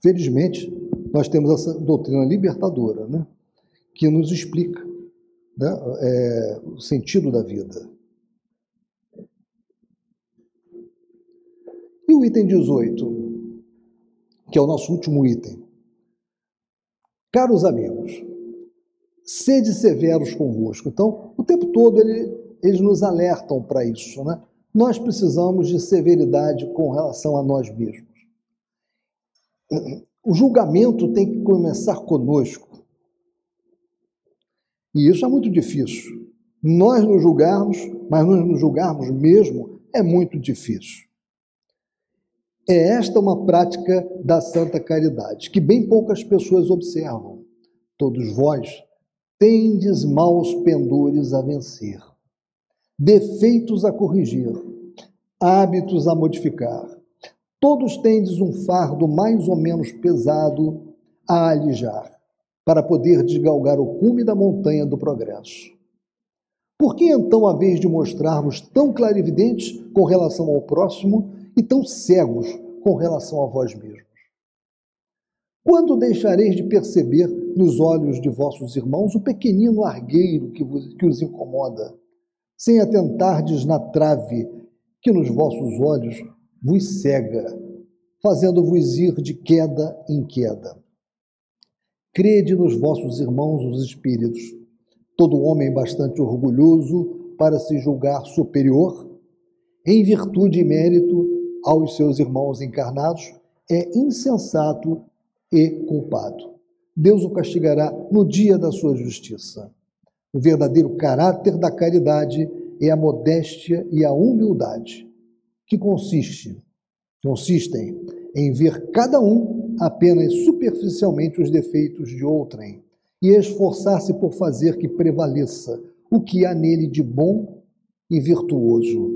Felizmente, nós temos essa doutrina libertadora, né? que nos explica né, é, o sentido da vida. E o item 18, que é o nosso último item. Caros amigos, sede severos convosco. Então, o tempo todo ele, eles nos alertam para isso. Né? Nós precisamos de severidade com relação a nós mesmos. O julgamento tem que começar conosco. E isso é muito difícil. Nós nos julgarmos, mas nós nos julgarmos mesmo, é muito difícil. É esta uma prática da santa caridade, que bem poucas pessoas observam. Todos vós tendes maus pendores a vencer, defeitos a corrigir, hábitos a modificar. Todos tendes um fardo mais ou menos pesado a alijar para poder desgalgar o cume da montanha do progresso. Por que então, a vez de mostrarmos tão clarividentes com relação ao próximo e tão cegos com relação a vós mesmos? Quando deixareis de perceber nos olhos de vossos irmãos o pequenino argueiro que, vos, que os incomoda, sem atentardes na trave que nos vossos olhos vos cega, fazendo-vos ir de queda em queda? Crede nos vossos irmãos os espíritos. Todo homem bastante orgulhoso para se julgar superior, em virtude e mérito aos seus irmãos encarnados, é insensato e culpado. Deus o castigará no dia da sua justiça. O verdadeiro caráter da caridade é a modéstia e a humildade, que consiste, consistem em ver cada um apenas superficialmente os defeitos de outrem e esforçar-se por fazer que prevaleça o que há nele de bom e virtuoso.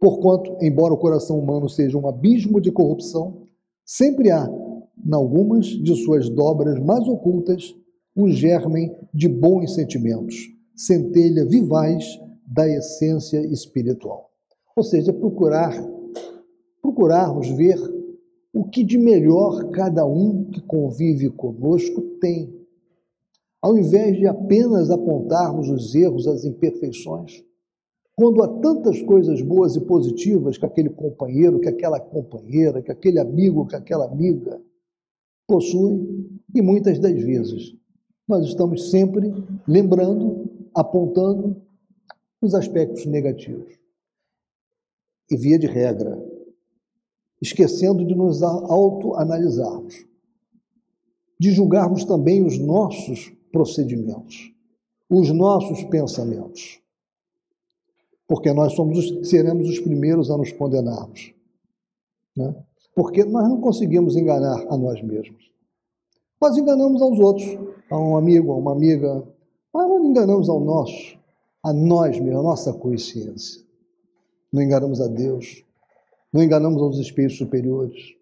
Porquanto, embora o coração humano seja um abismo de corrupção, sempre há, em algumas de suas dobras mais ocultas, um germen de bons sentimentos, centelha vivaz da essência espiritual. Ou seja, procurar procurarmos ver o que de melhor cada um que convive conosco tem. Ao invés de apenas apontarmos os erros, as imperfeições, quando há tantas coisas boas e positivas que aquele companheiro, que aquela companheira, que aquele amigo, que aquela amiga possui, e muitas das vezes nós estamos sempre lembrando, apontando os aspectos negativos. E via de regra, esquecendo de nos autoanalisarmos, de julgarmos também os nossos procedimentos, os nossos pensamentos. Porque nós somos os, seremos os primeiros a nos condenarmos. Né? Porque nós não conseguimos enganar a nós mesmos. Nós enganamos aos outros, a um amigo, a uma amiga, mas não enganamos ao nosso, a nós mesmos, a nossa consciência. Não enganamos a Deus, não enganamos aos espíritos superiores.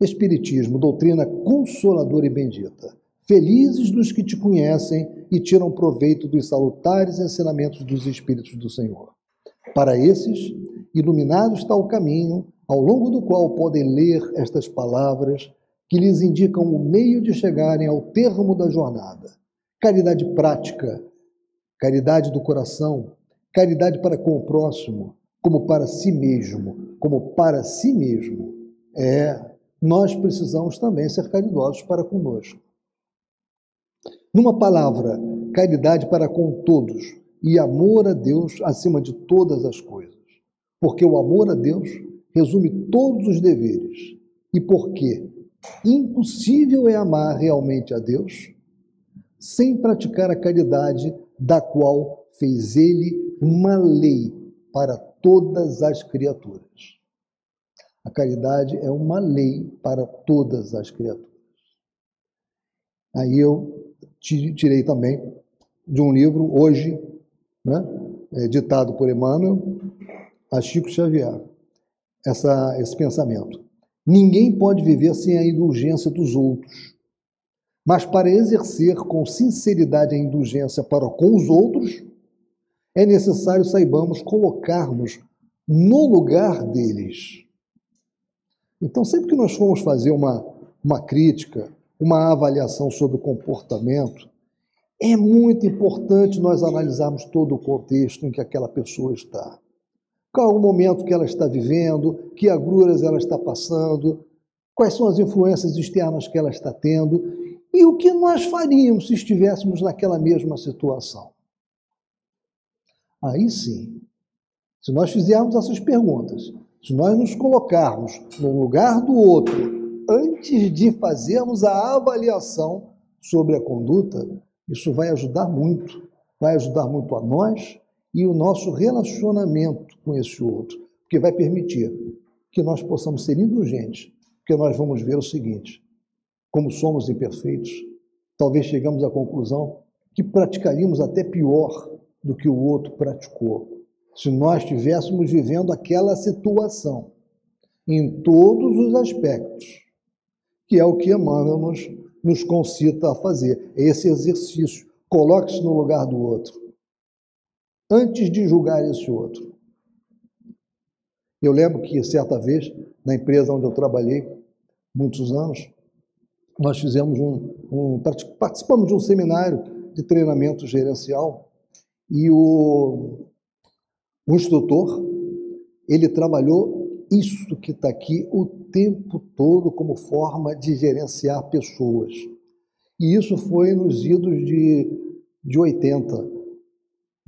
Espiritismo, doutrina consoladora e bendita. Felizes dos que te conhecem e tiram proveito dos salutares ensinamentos dos Espíritos do Senhor. Para esses, iluminado está o caminho, ao longo do qual podem ler estas palavras que lhes indicam o meio de chegarem ao termo da jornada. Caridade prática, caridade do coração, caridade para com o próximo, como para si mesmo, como para si mesmo. É, nós precisamos também ser caridosos para conosco. Numa palavra, caridade para com todos e amor a Deus acima de todas as coisas. Porque o amor a Deus resume todos os deveres. E porque impossível é amar realmente a Deus sem praticar a caridade da qual fez ele uma lei para todas as criaturas. A caridade é uma lei para todas as criaturas. Aí eu tirei também de um livro, hoje, né, é, ditado por Emmanuel, a Chico Xavier, essa, esse pensamento. Ninguém pode viver sem a indulgência dos outros. Mas para exercer com sinceridade a indulgência para com os outros, é necessário saibamos colocarmos no lugar deles. Então, sempre que nós formos fazer uma, uma crítica, uma avaliação sobre o comportamento, é muito importante nós analisarmos todo o contexto em que aquela pessoa está. Qual é o momento que ela está vivendo, que agruras ela está passando, quais são as influências externas que ela está tendo e o que nós faríamos se estivéssemos naquela mesma situação. Aí sim, se nós fizermos essas perguntas, se nós nos colocarmos no lugar do outro antes de fazermos a avaliação sobre a conduta, isso vai ajudar muito, vai ajudar muito a nós e o nosso relacionamento com esse outro, porque vai permitir que nós possamos ser indulgentes, porque nós vamos ver o seguinte: como somos imperfeitos, talvez chegamos à conclusão que praticaríamos até pior do que o outro praticou, se nós estivéssemos vivendo aquela situação em todos os aspectos, que é o que Emmanuel nos nos concita a fazer. É esse exercício. Coloque-se no lugar do outro. Antes de julgar esse outro. Eu lembro que certa vez, na empresa onde eu trabalhei, muitos anos, nós fizemos um, um participamos de um seminário de treinamento gerencial e o, o instrutor ele trabalhou isso que está aqui o tempo todo como forma de gerenciar pessoas. E isso foi nos idos de, de 80,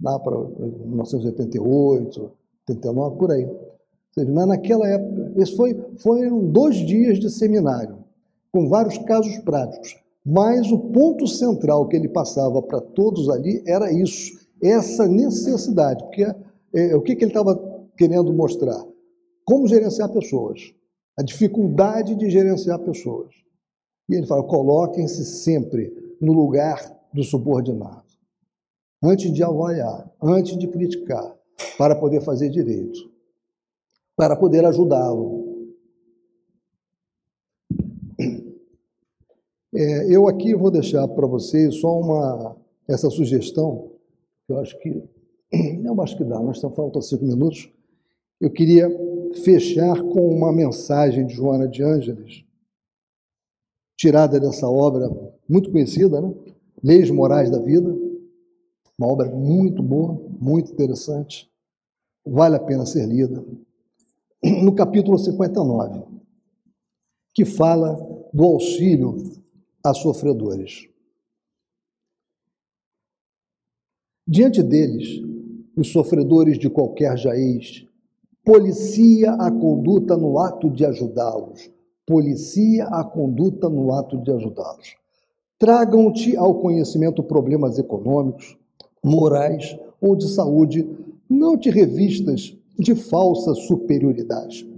lá para 1988, 89, por aí. Naquela época, esse foi, foram dois dias de seminário, com vários casos práticos. Mas o ponto central que ele passava para todos ali era isso, essa necessidade. Porque é, o que, que ele estava querendo mostrar? Como gerenciar pessoas. A dificuldade de gerenciar pessoas. E ele fala: coloquem-se sempre no lugar do subordinado. Antes de avaliar, antes de criticar, para poder fazer direito, para poder ajudá-lo. É, eu aqui vou deixar para vocês só uma essa sugestão, que eu acho que eu acho que dá, nós estamos faltando cinco minutos. Eu queria fechar com uma mensagem de Joana de Ângeles, tirada dessa obra muito conhecida, né? Leis Morais da Vida, uma obra muito boa, muito interessante, vale a pena ser lida. No capítulo 59, que fala do auxílio a sofredores. Diante deles, os sofredores de qualquer jaez policia a conduta no ato de ajudá-los. Policia a conduta no ato de ajudá-los. Tragam-te ao conhecimento problemas econômicos, morais ou de saúde, não te revistas de falsa superioridade.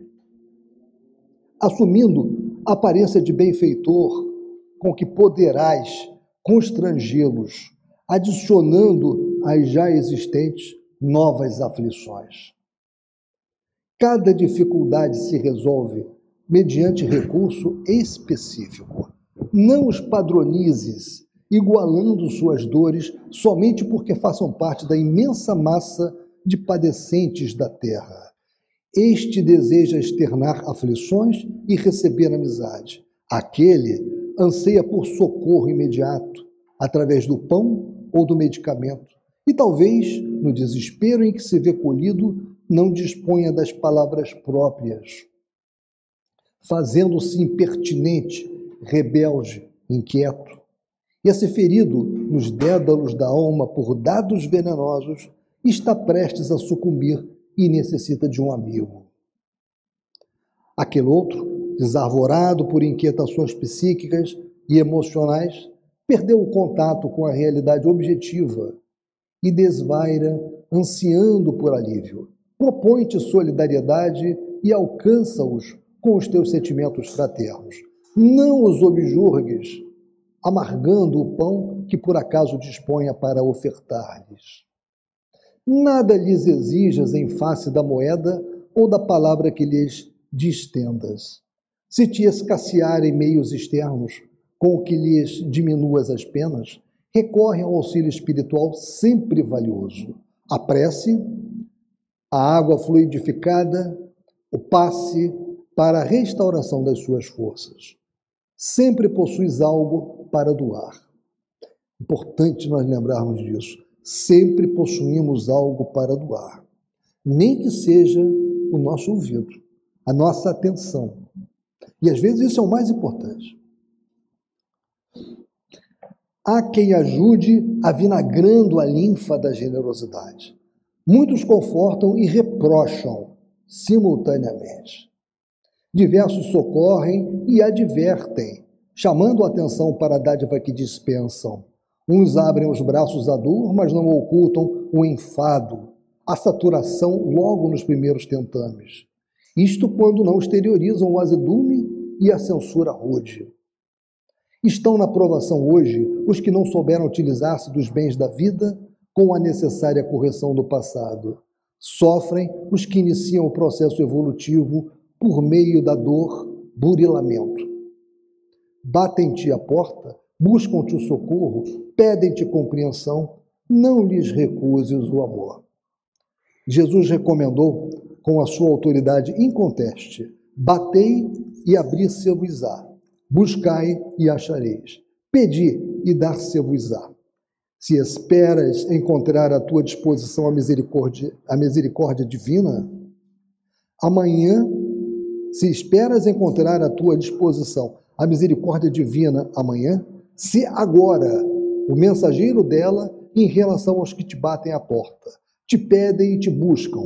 Assumindo aparência de benfeitor, com que poderás constrangê-los, adicionando às já existentes novas aflições. Cada dificuldade se resolve mediante recurso específico. Não os padronizes, igualando suas dores somente porque façam parte da imensa massa de padecentes da terra. Este deseja externar aflições e receber amizade. Aquele anseia por socorro imediato, através do pão ou do medicamento, e talvez, no desespero em que se vê colhido, não disponha das palavras próprias, fazendo-se impertinente, rebelde, inquieto. Esse ferido nos dédalos da alma por dados venenosos está prestes a sucumbir e necessita de um amigo. Aquele outro, desarvorado por inquietações psíquicas e emocionais, perdeu o contato com a realidade objetiva e desvaira, ansiando por alívio. Propõe-te solidariedade e alcança-os com os teus sentimentos fraternos. Não os objurgues, amargando o pão que por acaso disponha para ofertar-lhes. Nada lhes exijas em face da moeda ou da palavra que lhes distendas. Se te escassearem meios externos com o que lhes diminuas as penas, recorre ao auxílio espiritual sempre valioso. A prece, a água fluidificada, o passe para a restauração das suas forças. Sempre possuis algo para doar. Importante nós lembrarmos disso. Sempre possuímos algo para doar. Nem que seja o nosso ouvido, a nossa atenção. E às vezes isso é o mais importante. Há quem ajude avinagrando a linfa da generosidade. Muitos confortam e reprocham simultaneamente. Diversos socorrem e advertem, chamando a atenção para a dádiva que dispensam. Uns abrem os braços à dor, mas não ocultam o enfado, a saturação logo nos primeiros tentames. Isto quando não exteriorizam o azedume e a censura rude. Estão na provação hoje os que não souberam utilizar-se dos bens da vida com a necessária correção do passado. Sofrem os que iniciam o processo evolutivo por meio da dor, burilamento. Batem-te a porta, buscam-te o socorro, pedem-te compreensão, não lhes recuses o amor. Jesus recomendou, com a sua autoridade inconteste, batei e abri-se-vos-á Buscai e achareis. Pedi e dar-se-vos-á. Se esperas encontrar à tua disposição a misericórdia, a misericórdia divina, amanhã, se esperas encontrar à tua disposição a misericórdia divina amanhã, se agora o mensageiro dela em relação aos que te batem à porta, te pedem e te buscam,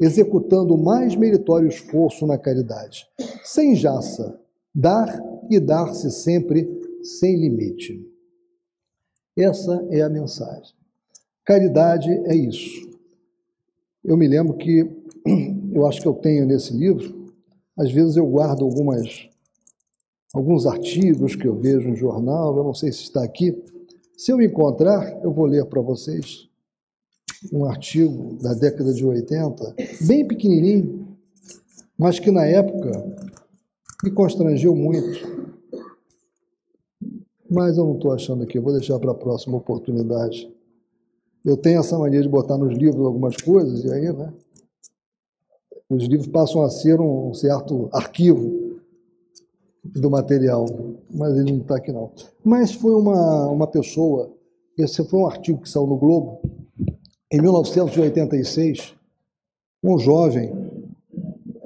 executando o mais meritório esforço na caridade, sem jaça, dar e dar-se sempre sem limite. Essa é a mensagem. Caridade é isso. Eu me lembro que, eu acho que eu tenho nesse livro, às vezes eu guardo algumas, alguns artigos que eu vejo no jornal, eu não sei se está aqui. Se eu encontrar, eu vou ler para vocês um artigo da década de 80, bem pequenininho, mas que na época me constrangeu muito mas eu não estou achando aqui, eu vou deixar para a próxima oportunidade. Eu tenho essa mania de botar nos livros algumas coisas, e aí, né? Os livros passam a ser um certo arquivo do material, mas ele não está aqui não. Mas foi uma, uma pessoa, esse foi um artigo que saiu no Globo, em 1986, um jovem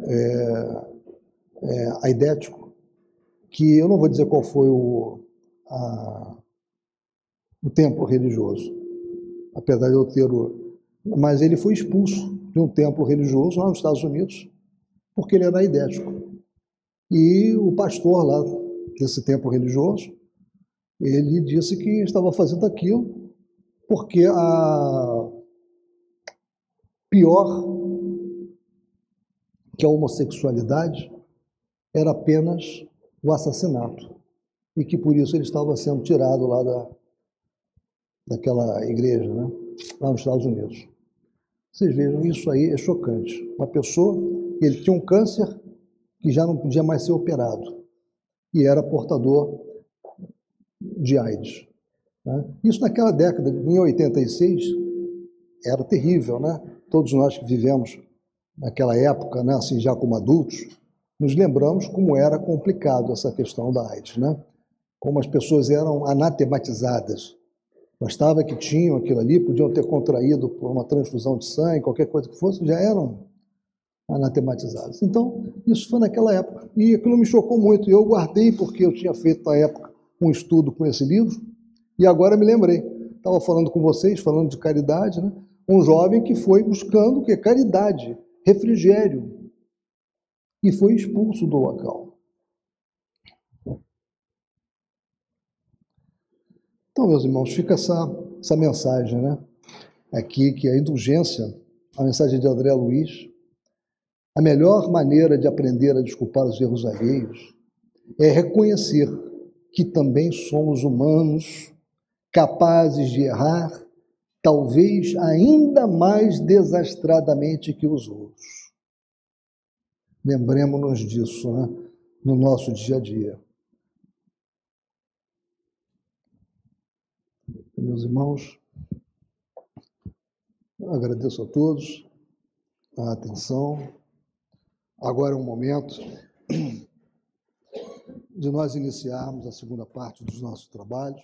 é, é, aidético, que eu não vou dizer qual foi o, a, o templo religioso, apesar de eu ter o. Mas ele foi expulso de um templo religioso lá nos Estados Unidos, porque ele era idético. E o pastor lá desse templo religioso, ele disse que estava fazendo aquilo porque a pior que a homossexualidade era apenas o assassinato e que por isso ele estava sendo tirado lá da, daquela igreja, né? lá nos Estados Unidos. Vocês vejam, isso aí é chocante. Uma pessoa, ele tinha um câncer que já não podia mais ser operado e era portador de AIDS. Né? Isso naquela década, em 86, era terrível, né? Todos nós que vivemos naquela época, né, assim, já como adultos, nos lembramos como era complicado essa questão da AIDS, né? Como as pessoas eram anatematizadas. Bastava que tinham aquilo ali, podiam ter contraído por uma transfusão de sangue, qualquer coisa que fosse, já eram anatematizadas. Então, isso foi naquela época. E aquilo me chocou muito. E eu guardei porque eu tinha feito na época um estudo com esse livro, e agora me lembrei. Estava falando com vocês, falando de caridade, né? Um jovem que foi buscando o que? Caridade, refrigério, e foi expulso do local. Então, meus irmãos, fica essa, essa mensagem, né? Aqui que a indulgência, a mensagem de André Luiz, a melhor maneira de aprender a desculpar os erros alheios é reconhecer que também somos humanos, capazes de errar, talvez ainda mais desastradamente que os outros. Lembremos-nos disso né, no nosso dia a dia. Meus irmãos, agradeço a todos a atenção. Agora é um momento de nós iniciarmos a segunda parte dos nossos trabalhos.